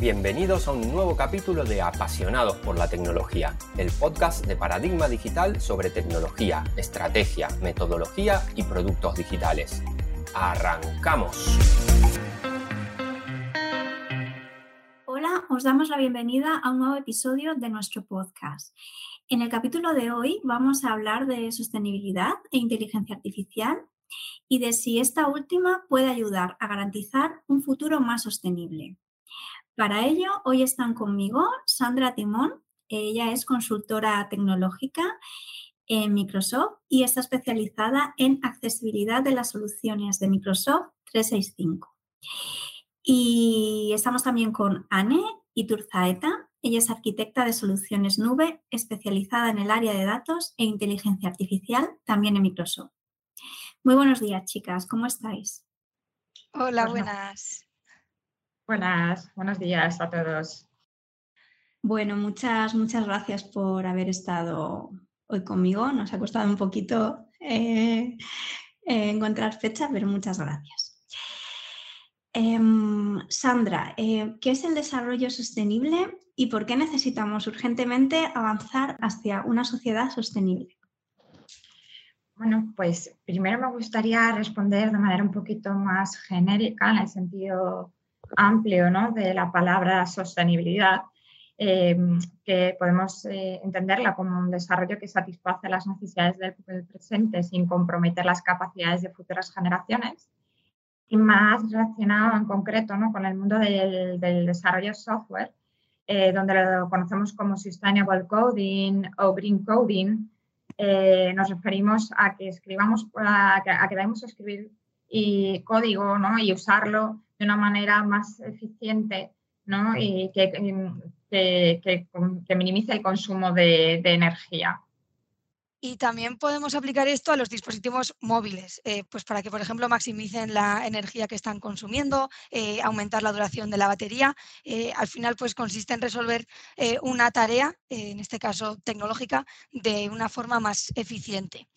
Bienvenidos a un nuevo capítulo de Apasionados por la Tecnología, el podcast de Paradigma Digital sobre tecnología, estrategia, metodología y productos digitales. ¡Arrancamos! Hola, os damos la bienvenida a un nuevo episodio de nuestro podcast. En el capítulo de hoy vamos a hablar de sostenibilidad e inteligencia artificial y de si esta última puede ayudar a garantizar un futuro más sostenible. Para ello, hoy están conmigo Sandra Timón. Ella es consultora tecnológica en Microsoft y está especializada en accesibilidad de las soluciones de Microsoft 365. Y estamos también con Anne Iturzaeta. Ella es arquitecta de soluciones nube especializada en el área de datos e inteligencia artificial, también en Microsoft. Muy buenos días, chicas. ¿Cómo estáis? Hola, buenas. Buenas, buenos días a todos. Bueno, muchas, muchas gracias por haber estado hoy conmigo. Nos ha costado un poquito eh, encontrar fecha, pero muchas gracias. Em, Sandra, eh, ¿qué es el desarrollo sostenible y por qué necesitamos urgentemente avanzar hacia una sociedad sostenible? Bueno, pues primero me gustaría responder de manera un poquito más genérica en el sentido amplio ¿no? de la palabra sostenibilidad, em, que podemos eh, entenderla como un desarrollo que satisface las necesidades del, presente sin comprometer las capacidades de futuras generaciones. Y más relacionado en concreto ¿no? con el mundo del, desarrollo software, eh, donde lo conocemos como Sustainable Coding o Green Coding, eh, nos referimos a que escribamos, a que, a debemos escribir y código ¿no? y usarlo de una manera más eficiente ¿no? y que, que, minimice el consumo de, energía. Y también podemos aplicar esto a los dispositivos móviles, eh, pues para que, por ejemplo, maximicen la energía que están consumiendo, eh, aumentar la duración de la batería. Eh, al final, pues consiste en resolver una tarea, en este caso tecnológica, de una forma más eficiente.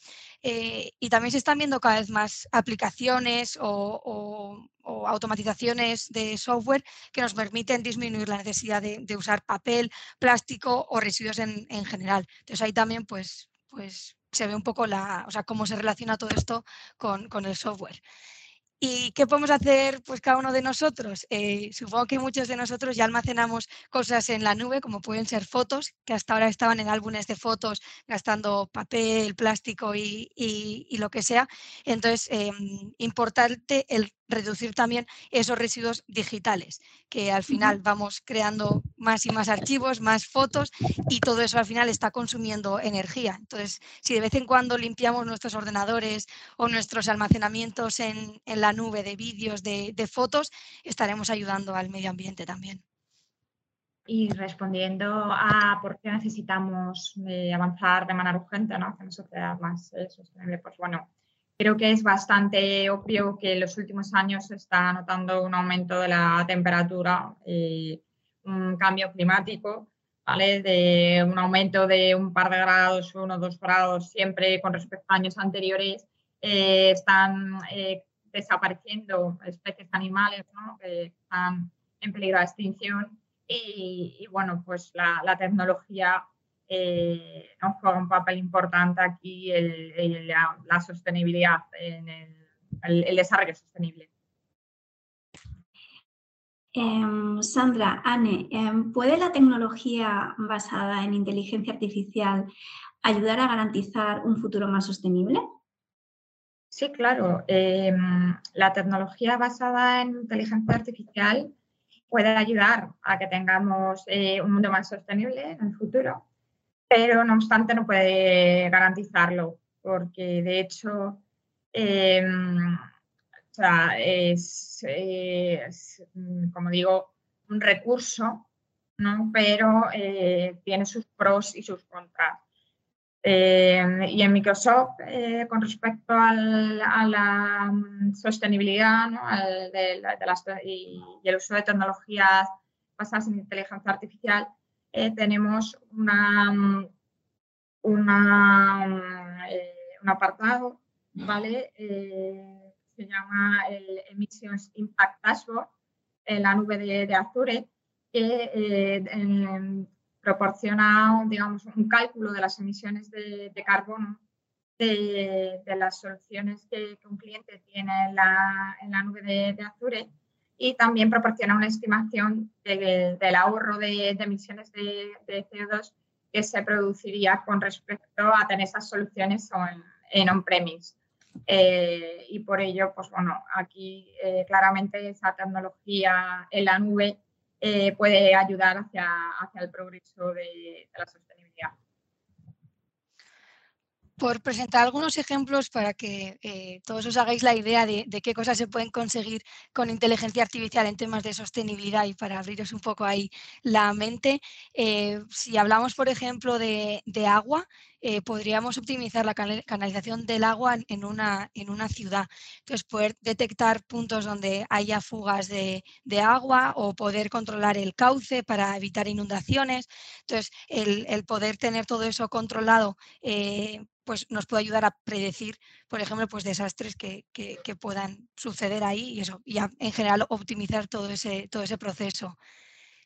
y también se están viendo cada vez más aplicaciones o, automatizaciones de software que nos permiten disminuir la necesidad de, usar papel, plástico o residuos en, en general. Entonces ahí también pues pues se ve un poco la, o sea, cómo se relaciona todo esto con, el software. ¿Y qué podemos hacer pues cada uno de nosotros? Eh, supongo que muchos de nosotros ya almacenamos cosas en la nube, como pueden ser fotos, que hasta ahora estaban en álbumes de fotos gastando papel, plástico y, lo que sea. Entonces, em, importante el reducir también esos residuos digitales, que al final vamos creando más y más archivos, más fotos y todo eso al final está consumiendo energía. Entonces, si de vez en cuando limpiamos nuestros ordenadores o nuestros almacenamientos en, la nube de vídeos, de, fotos, estaremos ayudando al medio ambiente también. Y respondiendo a por qué necesitamos eh, avanzar de manera urgente ¿no? hacia una sociedad más eh, sostenible, pues bueno, Creo que es bastante obvio que en los últimos años se está notando un aumento de la temperatura, y un cambio climático, ¿vale? De un aumento de un par de grados, uno o dos grados, siempre con respecto a años anteriores, eh, están eh, desapareciendo especies animales que están en peligro de extinción y, bueno, pues la tecnología eh, juega un papel importante aquí el, la, sostenibilidad, en el, desarrollo sostenible. Em, Sandra, Anne, em, ¿puede la tecnología basada en inteligencia artificial ayudar a garantizar un futuro más sostenible? Sí, claro. Em, la tecnología basada en inteligencia artificial puede ayudar a que tengamos eh, un mundo más sostenible en el futuro pero no obstante no puede garantizarlo, porque de hecho em, es, como digo, un recurso, ¿no? pero eh, tiene sus pros y sus contras. Em, y en Microsoft, eh, con respecto a la sostenibilidad y, el uso de tecnologías basadas en inteligencia artificial, eh, tenemos una, una, eh, un apartado, ¿vale? Eh, se llama el Emissions Impact Dashboard en la nube de, Azure, que proporciona digamos, un cálculo de las emisiones de, carbono de, las soluciones que, un cliente tiene en la, nube de, Azure y también proporciona una estimación del ahorro de, emisiones de, CO2 que se produciría con respecto a tener esas soluciones en, on-premise. Eh, y por ello, pues bueno, aquí eh, claramente esa tecnología en la nube eh, puede ayudar hacia, hacia el progreso de, la sostenibilidad. Por presentar algunos ejemplos para que eh, todos os hagáis la idea de, qué cosas se pueden conseguir con inteligencia artificial en temas de sostenibilidad y para abriros un poco ahí la mente, eh, si hablamos, por ejemplo, de agua, eh, podríamos optimizar la canalización del agua en una, en una ciudad. Entonces, poder detectar puntos donde haya fugas de, agua o poder controlar el cauce para evitar inundaciones. Entonces, el, poder tener todo eso controlado pues nos puede ayudar a predecir, por ejemplo, pues desastres que, puedan suceder ahí y eso, y en general optimizar todo ese, todo ese proceso.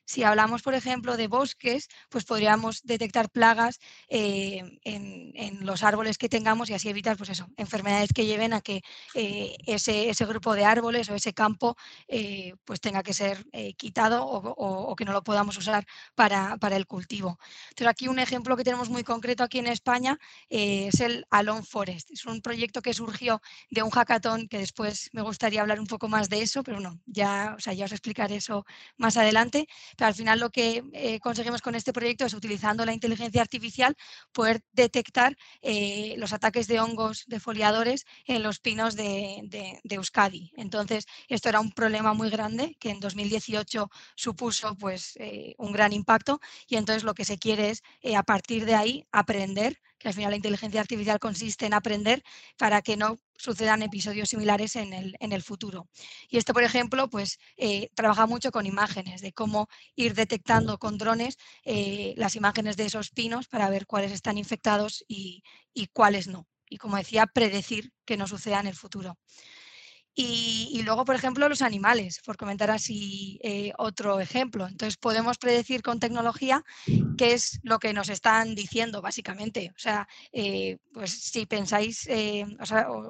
Si hablamos, por ejemplo, de bosques, pues podríamos detectar plagas eh, en, los árboles que tengamos y así evitar pues eso, enfermedades que lleven a que eh, ese, grupo de árboles o ese campo eh, pues tenga que ser quitado o, que no lo podamos usar para, el cultivo. Entonces aquí un ejemplo que tenemos muy concreto aquí en España es el Alone Forest. Es un proyecto que surgió de un hackathon que después me gustaría hablar un poco más de eso, pero no, ya, o ya os explicaré eso más adelante al final lo que eh, conseguimos con este proyecto es, utilizando la inteligencia artificial, poder detectar eh, los ataques de hongos defoliadores en los pinos de, Euskadi. Entonces, esto era un problema muy grande que en 2018 supuso pues, eh, un gran impacto y entonces lo que se quiere es, a partir de ahí, aprender que al final la inteligencia artificial consiste en aprender para que no sucedan episodios similares en el, en el futuro. Y esto, por ejemplo, pues eh, trabaja mucho con imágenes, de cómo ir detectando con drones eh, las imágenes de esos pinos para ver cuáles están infectados y, y cuáles no. Y como decía, predecir que no suceda en el futuro. Y, luego, por ejemplo, los animales, por comentar así eh, otro ejemplo. Entonces, podemos predecir con tecnología qué es lo que nos están diciendo, básicamente. O sea, eh, pues si pensáis, eh,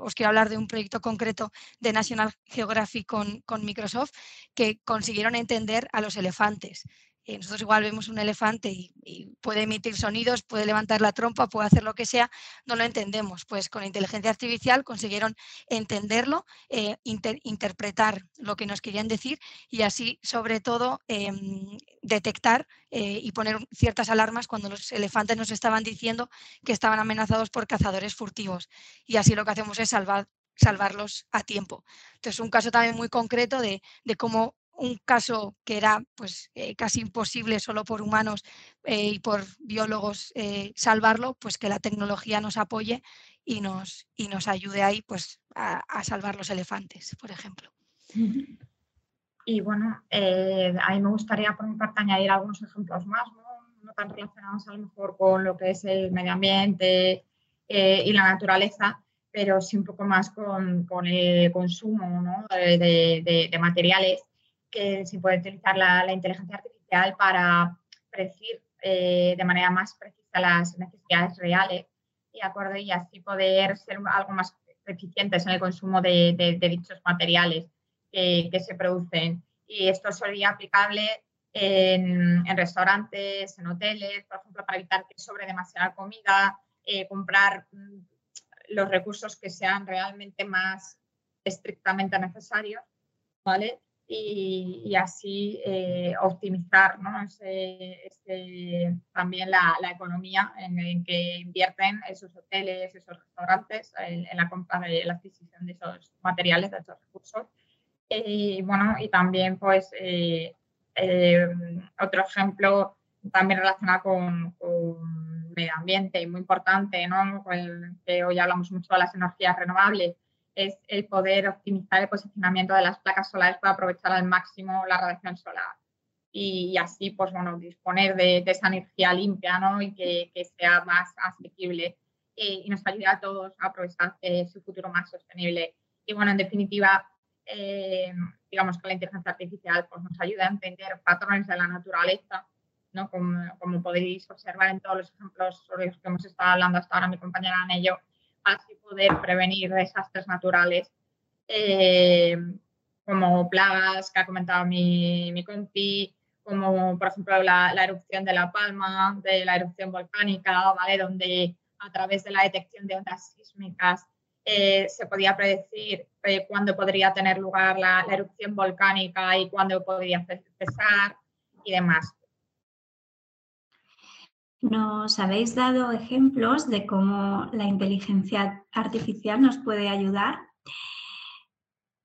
os quiero hablar de un proyecto concreto de National Geographic con, con Microsoft que consiguieron entender a los elefantes. Eh, nosotros igual vemos un elefante y, puede emitir sonidos, puede levantar la trompa, puede hacer lo que sea, no lo entendemos. Pues con inteligencia artificial consiguieron entenderlo, eh, interpretar lo que nos querían decir y así, sobre todo, em, detectar eh, y poner ciertas alarmas cuando los elefantes nos estaban diciendo que estaban amenazados por cazadores furtivos. Y así lo que hacemos es salvar salvarlos a tiempo. Entonces, un caso también muy concreto de, de cómo un caso que era pues eh, casi imposible solo por humanos eh, y por biólogos eh, salvarlo, pues que la tecnología nos apoye y nos, y nos ayude ahí pues a, salvar los elefantes, por ejemplo. Y bueno, a mí me gustaría por mi parte añadir algunos ejemplos más, ¿no? tan relacionados a lo mejor con lo que es el medio ambiente y la naturaleza, pero sí un poco más con, el consumo de, de materiales que se puede utilizar la, inteligencia artificial para predecir eh, de manera más precisa las necesidades reales y acorde y así poder ser algo más eficientes en el consumo de, dichos materiales que, se producen. Y esto sería aplicable en, restaurantes, en hoteles, por ejemplo, para evitar que sobre demasiada comida, eh, comprar mm, los recursos que sean realmente más estrictamente necesarios, ¿vale? Y, así eh, optimizar también la, economía en, que invierten esos hoteles, esos restaurantes en, la compra de la adquisición de esos materiales, de esos recursos. Y bueno, y también pues eh, eh, otro ejemplo también relacionado con, con, medio ambiente y muy importante, ¿no? que hoy hablamos mucho de las energías renovables, es el poder optimizar el posicionamiento de las placas solares para aprovechar al máximo la radiación solar y, así, pues bueno, disponer de, esa energía limpia ¿no? y que, sea más asequible eh, y nos ayude a todos a aprovechar eh, su futuro más sostenible. Y bueno, en definitiva, eh, digamos que la inteligencia artificial pues, nos ayuda a entender patrones de la naturaleza, ¿no? Como, podéis observar en todos los ejemplos sobre los que hemos estado hablando hasta ahora mi compañera en ello, así poder prevenir desastres naturales eh, como plagas que ha comentado mi, mi compi, como por ejemplo la, erupción de La Palma, de la erupción volcánica, ¿vale? donde a través de la detección de ondas sísmicas eh, se podía predecir eh, cuándo podría tener lugar la, erupción volcánica y cuándo podría cesar y demás. Nos habéis dado ejemplos de cómo la inteligencia artificial nos puede ayudar,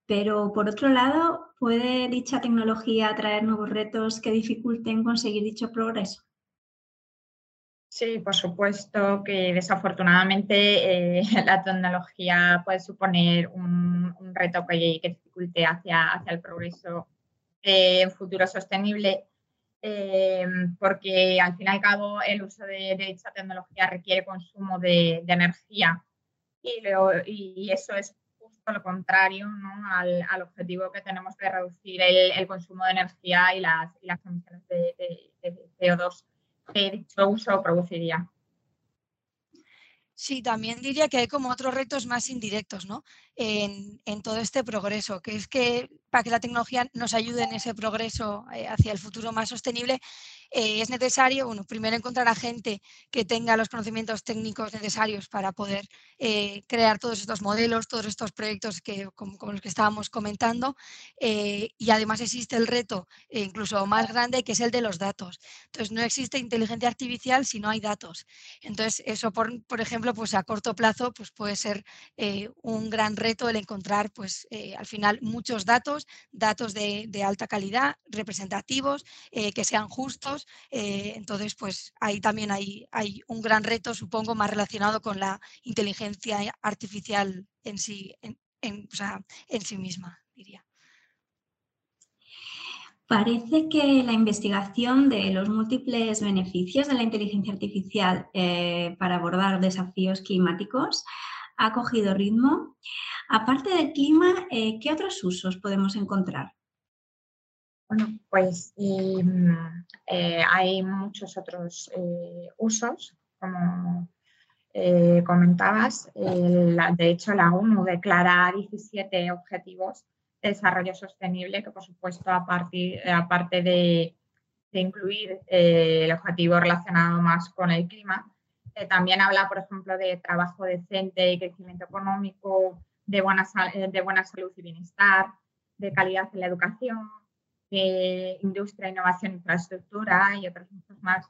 pero por otro lado, ¿puede dicha tecnología traer nuevos retos que dificulten conseguir dicho progreso? Sí, por supuesto que desafortunadamente eh, la tecnología puede suponer un, reto que, dificulte hacia, hacia el progreso en futuro sostenible, eh, porque al fin y al cabo el uso de, dicha tecnología requiere consumo de, energía y, y, eso es justo lo contrario al, objetivo que tenemos de reducir el, consumo de energía y las, y las emisiones de, de CO2 que dicho uso produciría. Sí, también diría que hay como otros retos más indirectos ¿no? en, en, todo este progreso, que es que para que la tecnología nos ayude en ese progreso eh, hacia el futuro más sostenible, eh, es necesario, bueno, primero encontrar a gente que tenga los conocimientos técnicos necesarios para poder eh, crear todos estos modelos, todos estos proyectos que, como, los que estábamos comentando. y además existe el reto incluso más grande, que es el de los datos. Entonces, no existe inteligencia artificial si no hay datos. Entonces, eso, por, por ejemplo, pues a corto plazo, pues puede ser un gran reto el encontrar, pues al final, muchos datos datos, de, alta calidad, representativos, eh, que sean justos. Eh, entonces, pues ahí también hay, un gran reto, supongo, más relacionado con la inteligencia artificial en sí, en sí misma, diría. Parece que la investigación de los múltiples beneficios de la inteligencia artificial eh, para abordar desafíos climáticos ha cogido ritmo. Aparte del clima, eh, ¿qué otros usos podemos encontrar? Bueno, pues em, eh, hay muchos otros eh, usos, como comentabas. de hecho, la ONU declara 17 objetivos de desarrollo sostenible, que por supuesto, aparte de, de incluir el objetivo relacionado más con el clima, también habla, por ejemplo, de trabajo decente y crecimiento económico, de buena, eh, de buena salud y bienestar, de calidad en la educación, de industria, innovación, infraestructura y otras muchas más.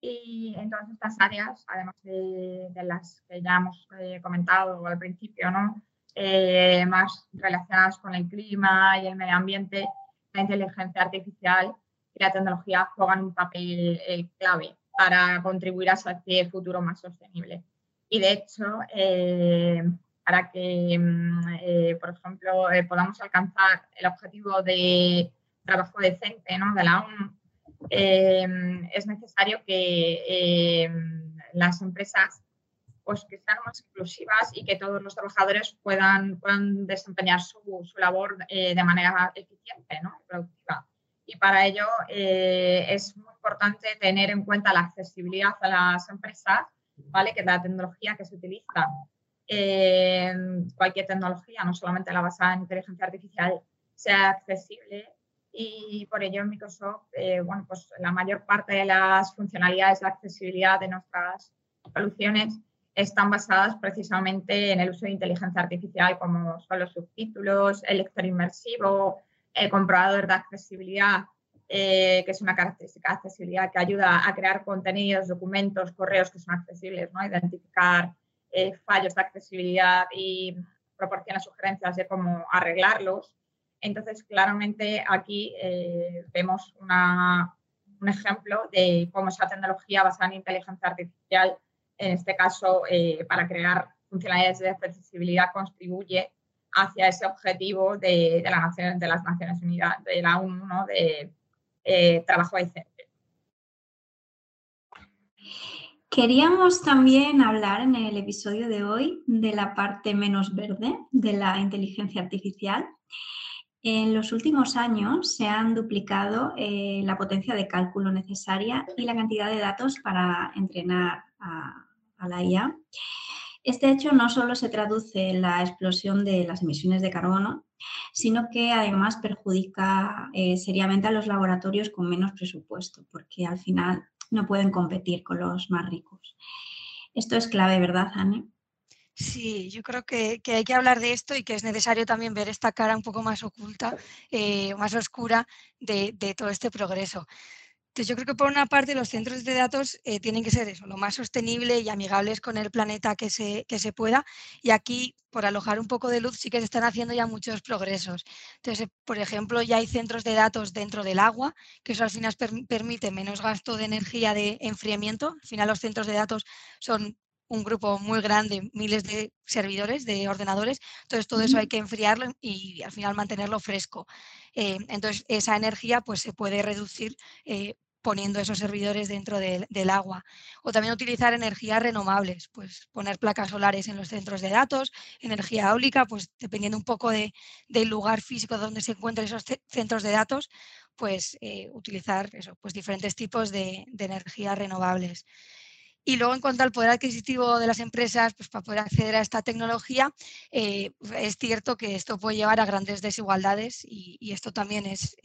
Y en todas estas áreas, además de, las que ya hemos eh, comentado al principio, ¿no? Eh, más relacionadas con el clima y el medio ambiente, la inteligencia artificial y la tecnología juegan un papel clave para contribuir a ese futuro más sostenible. Y de hecho, eh, para que, mm, eh, por ejemplo, eh, podamos alcanzar el objetivo de trabajo decente ¿no? de la ONU, es necesario que las empresas pues, que sean más inclusivas y que todos los trabajadores puedan, puedan desempeñar su, su labor de manera eficiente ¿no? y productiva. Y para ello es muy importante tener en cuenta la accesibilidad a las empresas, ¿vale? Que la tecnología que se utiliza, eh, cualquier tecnología, no solamente la basada en inteligencia artificial, sea accesible y por ello en Microsoft, eh, bueno, pues la mayor parte de las funcionalidades de accesibilidad de nuestras soluciones están basadas precisamente en el uso de inteligencia artificial, como son los subtítulos, el lector inmersivo, el comprobador de accesibilidad, eh, que es una característica de accesibilidad que ayuda a crear contenidos, documentos, correos que son accesibles, ¿no? identificar eh, fallos de accesibilidad y proporciona sugerencias de cómo arreglarlos. Entonces, claramente aquí eh, vemos un ejemplo de cómo esa tecnología basada en inteligencia artificial, en este caso, para crear funcionalidades de accesibilidad, contribuye hacia ese objetivo de, las Naciones Unidas, de la ONU, de eh, trabajo decente. Queríamos también hablar en el episodio de hoy de la parte menos verde de la inteligencia artificial. En los últimos años se han duplicado eh, la potencia de cálculo necesaria y la cantidad de datos para entrenar a, la IA. Este hecho no solo se traduce en la explosión de las emisiones de carbono, sino que además perjudica eh, seriamente a los laboratorios con menos presupuesto, porque al final no pueden competir con los más ricos. Esto es clave, ¿verdad, Anne? Sí, yo creo que, hay que hablar de esto y que es necesario también ver esta cara un poco más oculta, eh, más oscura de, todo este progreso. Entonces, yo creo que por una parte los centros de datos eh, tienen que ser eso, lo más sostenible y amigables con el planeta que se, que se pueda. Y aquí, por alojar un poco de luz, sí que se están haciendo ya muchos progresos. Entonces, por ejemplo, ya hay centros de datos dentro del agua, que eso al final permite menos gasto de energía de enfriamiento. Al final los centros de datos son un grupo muy grande, miles de servidores, de ordenadores, entonces todo eso hay que enfriarlo y al final mantenerlo fresco. Eh, entonces esa energía pues se puede reducir eh, poniendo esos servidores dentro del agua. O también utilizar energías renovables, pues poner placas solares en los centros de datos, energía eólica, pues dependiendo un poco de, del lugar físico donde se encuentran esos centros de datos, pues eh, utilizar eso, pues diferentes tipos de, de energías renovables. Y luego, en cuanto al poder adquisitivo de las empresas, pues para poder acceder a esta tecnología, eh, es cierto que esto puede llevar a grandes desigualdades y, esto también es,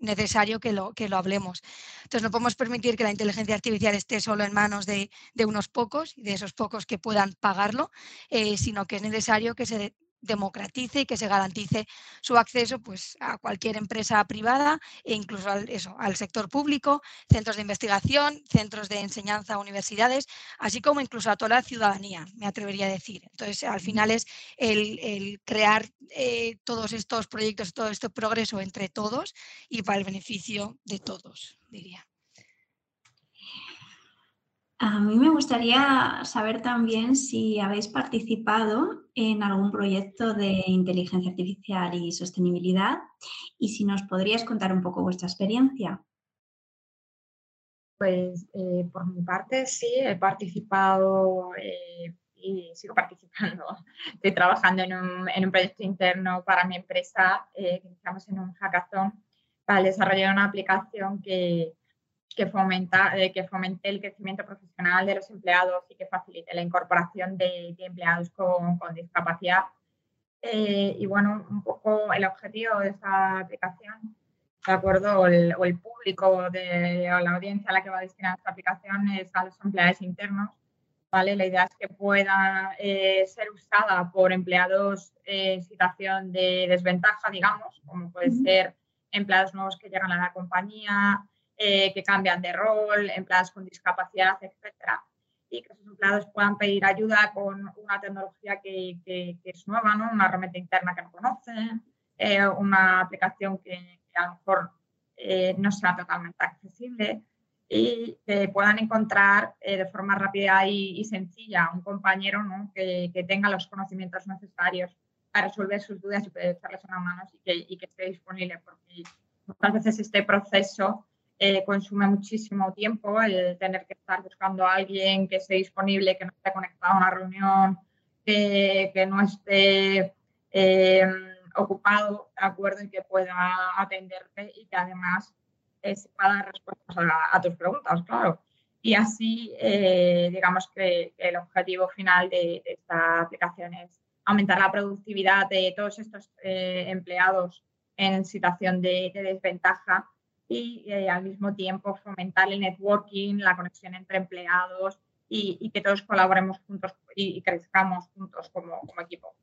necesario que lo, que lo hablemos. Entonces, no podemos permitir que la inteligencia artificial esté solo en manos de, unos pocos y de esos pocos que puedan pagarlo, eh, sino que es necesario que se democratice y que se garantice su acceso pues, a cualquier empresa privada e incluso al, eso, al sector público, centros de investigación, centros de enseñanza, universidades, así como incluso a toda la ciudadanía, me atrevería a decir. Entonces, al final es el, crear eh, todos estos proyectos, todo este progreso entre todos y para el beneficio de todos, diría. A mí me gustaría saber también si habéis participado en algún proyecto de inteligencia artificial y sostenibilidad y si nos podríais contar un poco vuestra experiencia. Pues eh, por mi parte sí, he participado eh, y sigo participando. Estoy trabajando en un, proyecto interno para mi empresa eh, iniciamos en un hackathon para desarrollar una aplicación que, que, fomenta, eh, que fomente el crecimiento profesional de los empleados y que facilite la incorporación de, empleados con, con discapacidad. Eh, y bueno, un poco el objetivo de esta aplicación, de acuerdo, o el, público de o la audiencia a la que va a destinar esta aplicación es a los empleados internos. ¿vale? La idea es que pueda eh, ser usada por empleados en situación de desventaja, digamos, como puede ser empleados nuevos que llegan a la compañía, eh, que cambian de rol, empleados con discapacidad, etcétera, y que esos empleados puedan pedir ayuda con una tecnología que, es nueva, ¿no? una herramienta interna que no conocen, eh, una aplicación que, a lo mejor eh, no sea totalmente accesible y que puedan encontrar de forma rápida y, sencilla un compañero ¿no? que, tenga los conocimientos necesarios para resolver sus dudas y poder echarles una mano y que, y que esté disponible, porque muchas veces este proceso eh, consume muchísimo tiempo el tener que estar buscando a alguien que esté disponible, que no esté conectado a una reunión, que, no esté em, ocupado, de acuerdo, y que pueda atenderte y que además eh, dar respuestas a, tus preguntas, claro. Y así, eh, digamos que el objetivo final de, esta aplicación es aumentar la productividad de todos estos empleados en situación de desventaja y eh, al mismo tiempo fomentar el networking, la conexión entre empleados y, que todos colaboremos juntos y, crezcamos juntos como, como, equipo.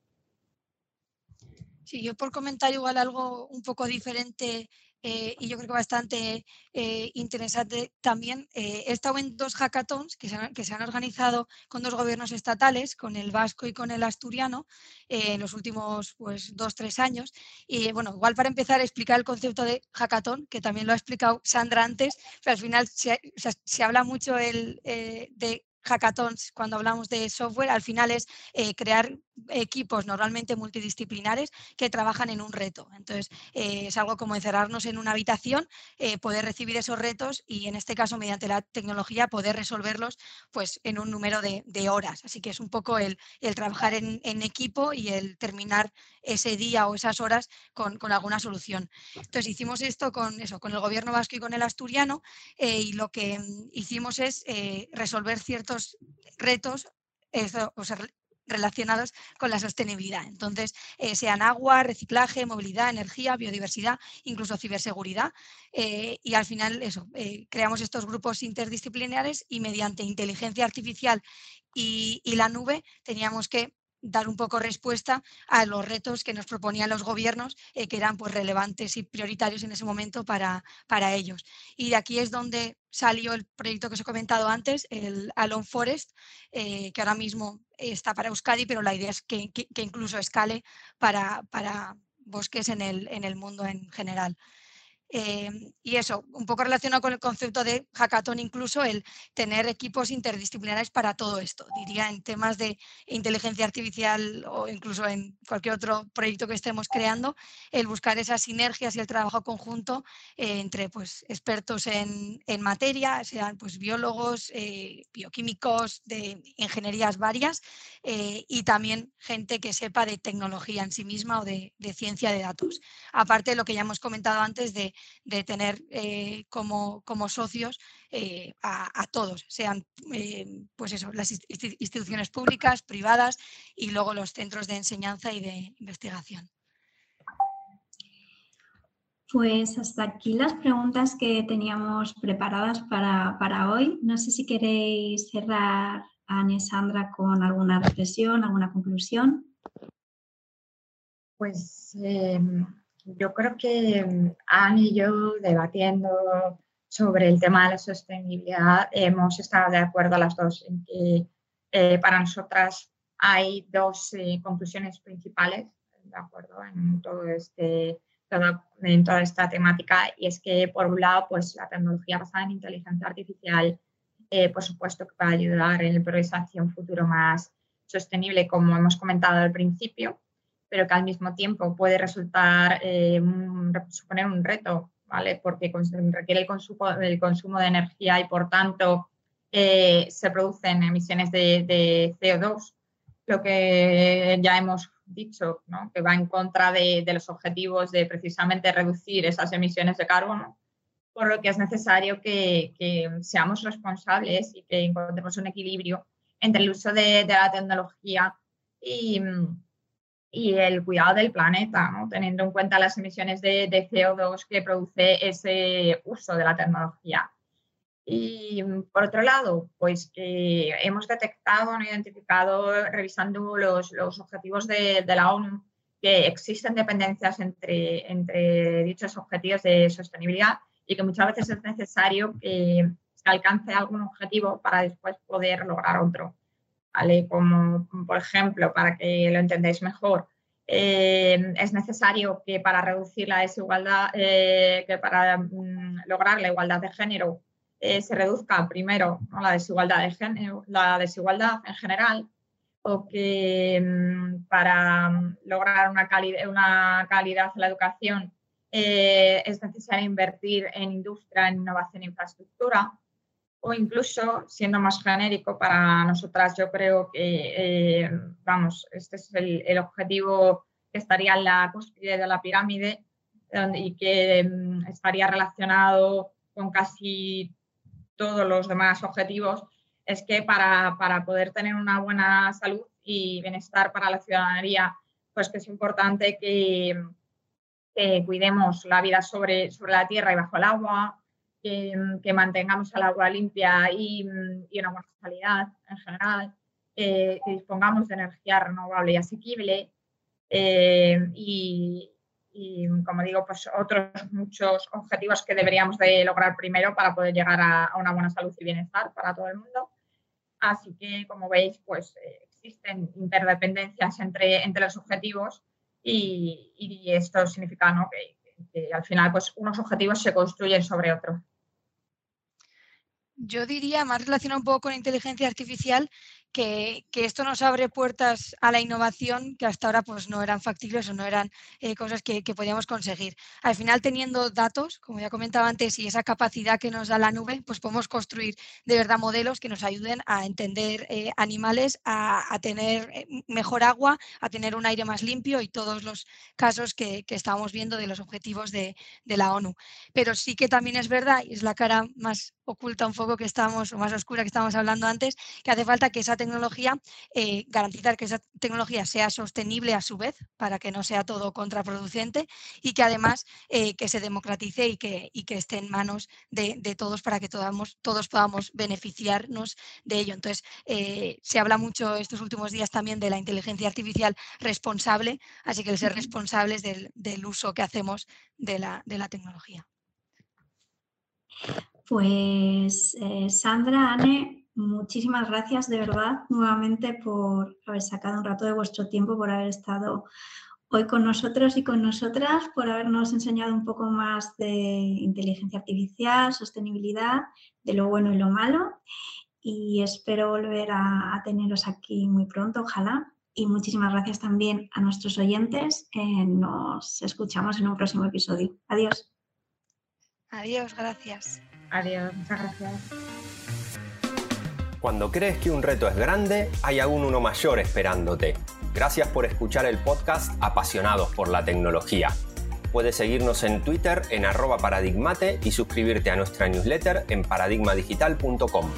Sí, yo por comentar igual algo un poco diferente eh, y yo creo que bastante eh, interesante también. Eh, he estado en dos hackathons que se, han, que se, han, organizado con dos gobiernos estatales, con el vasco y con el asturiano, en los últimos pues, dos, tres años. Y bueno, igual para empezar explicar el concepto de hackathon, que también lo ha explicado Sandra antes, pero al final se, se habla mucho el, de hackathons cuando hablamos de software, al final es eh, crear equipos normalmente multidisciplinares que trabajan en un reto. Entonces, eh, es algo como encerrarnos en una habitación, eh, poder recibir esos retos y en este caso, mediante la tecnología, poder resolverlos pues, en un número de, horas. Así que es un poco el, trabajar en, equipo y el terminar ese día o esas horas con, alguna solución. Entonces, hicimos esto con, eso, con el gobierno vasco y con el asturiano y lo que mm, hicimos es resolver ciertos retos relacionados con la sostenibilidad. Entonces, eh, sean agua, reciclaje, movilidad, energía, biodiversidad, incluso ciberseguridad. Eh, y al final, eso, eh, creamos estos grupos interdisciplinares y mediante inteligencia artificial y la nube teníamos que dar un poco respuesta a los retos que nos proponían los gobiernos, eh, que eran pues, relevantes y prioritarios en ese momento para, para, ellos. Y de aquí es donde salió el proyecto que os he comentado antes, el Alone Forest, eh, que ahora mismo está para Euskadi, pero la idea es que, que, incluso escale para, para bosques en el, en el mundo en general. Em, y eso, un poco relacionado con el concepto de hackathon, incluso el tener equipos interdisciplinares para todo esto. Diría en temas de inteligencia artificial o incluso en cualquier otro proyecto que estemos creando, el buscar esas sinergias y el trabajo conjunto eh, entre pues, expertos en, en, materia, sean pues, biólogos, eh, bioquímicos, de ingenierías varias eh, y también gente que sepa de tecnología en sí misma o de, de ciencia de datos. Aparte de lo que ya hemos comentado antes de de tener eh, como, como, socios eh, a, todos, sean eh, pues eso, las instituciones públicas, privadas y luego los centros de enseñanza y de investigación. Pues hasta aquí las preguntas que teníamos preparadas para, para hoy. No sé si queréis cerrar, Ana y Sandra, con alguna reflexión, alguna conclusión. Pues em, yo creo que mm, Anne y yo debatiendo sobre el tema de la sostenibilidad hemos estado de acuerdo las dos en que eh, para nosotras hay dos eh, conclusiones principales de acuerdo en todo este en toda esta temática. Y es que por un lado pues la tecnología basada en inteligencia artificial eh, por supuesto que va a ayudar en el progreso hacia un futuro más sostenible como hemos comentado al principio pero que al mismo tiempo puede resultar, eh, suponer un reto, ¿vale? Porque requiere el consumo, el consumo de energía y por tanto eh, se producen emisiones de, CO2, lo que ya hemos dicho, ¿no? que va en contra de, los objetivos de precisamente reducir esas emisiones de carbono, por lo que es necesario que, seamos responsables y que encontremos un equilibrio entre el uso de, de la tecnología y, y el cuidado del planeta, teniendo en cuenta las emisiones de, CO2 que produce ese uso de la tecnología. Y por otro lado, pues hemos detectado, identificado, revisando los, los objetivos de, de, la ONU, que existen dependencias entre, entre dichos objetivos de sostenibilidad y que muchas veces es necesario que se alcance algún objetivo para después poder lograr otro. Como por ejemplo, para que lo entendáis mejor, eh, es necesario que para reducir la desigualdad, eh, que para mm, lograr la igualdad de género eh, se reduzca primero la desigualdad de la desigualdad en general, o que mm, para mm, lograr una, una calidad en la educación es necesario invertir en industria, en innovación e infraestructura o incluso, siendo más genérico para nosotras, yo creo que, eh, vamos, este es el, objetivo que estaría en la cúspide de la pirámide y que mm, estaría relacionado con casi todos los demás objetivos, es que para, para, poder tener una buena salud y bienestar para la ciudadanía, pues que es importante que, que cuidemos la vida sobre, sobre la tierra y bajo el agua, que, mantengamos el agua limpia y, y, una buena calidad en general, eh, que dispongamos de energía renovable y asequible eh, y, como digo, pues otros muchos objetivos que deberíamos de lograr primero para poder llegar a, una buena salud y bienestar para todo el mundo. Así que, como veis, pues eh, existen interdependencias entre, entre los objetivos y, y esto significa ¿no? que, que, al final pues unos objetivos se construyen sobre otros. Yo diría, más relacionado un poco con inteligencia artificial, que, esto nos abre puertas a la innovación que hasta ahora pues, no eran factibles o no eran eh, cosas que, podíamos conseguir. Al final, teniendo datos, como ya comentaba antes, y esa capacidad que nos da la nube, pues podemos construir de verdad modelos que nos ayuden a entender eh, animales, a, tener eh, mejor agua, a tener un aire más limpio y todos los casos que, que estábamos viendo de los objetivos de, de la ONU. Pero sí que también es verdad, y es la cara más oculta un poco que estamos, o más oscura que estábamos hablando antes, que hace falta que esa tecnología, eh, garantizar que esa tecnología sea sostenible a su vez, para que no sea todo contraproducente y que además eh, que se democratice y que, y que esté en manos de, todos para que todos, todos podamos beneficiarnos de ello. Entonces, eh, se habla mucho estos últimos días también de la inteligencia artificial responsable, así que el ser responsables del, uso que hacemos de la, de la tecnología. Pues Sandra, Anne, muchísimas gracias de verdad nuevamente por haber sacado un rato de vuestro tiempo, por haber estado hoy con nosotros y con nosotras, por habernos enseñado un poco más de inteligencia artificial, sostenibilidad, de lo bueno y lo malo. Y espero volver a, teneros aquí muy pronto, ojalá. Y muchísimas gracias también a nuestros oyentes. nos escuchamos en un próximo episodio. Adiós. Adiós, gracias. Adiós, muchas gracias. Cuando crees que un reto es grande, hay aún uno mayor esperándote. Gracias por escuchar el podcast Apasionados por la Tecnología. Puedes seguirnos en Twitter en arroba paradigmate y suscribirte a nuestra newsletter en paradigmadigital.com.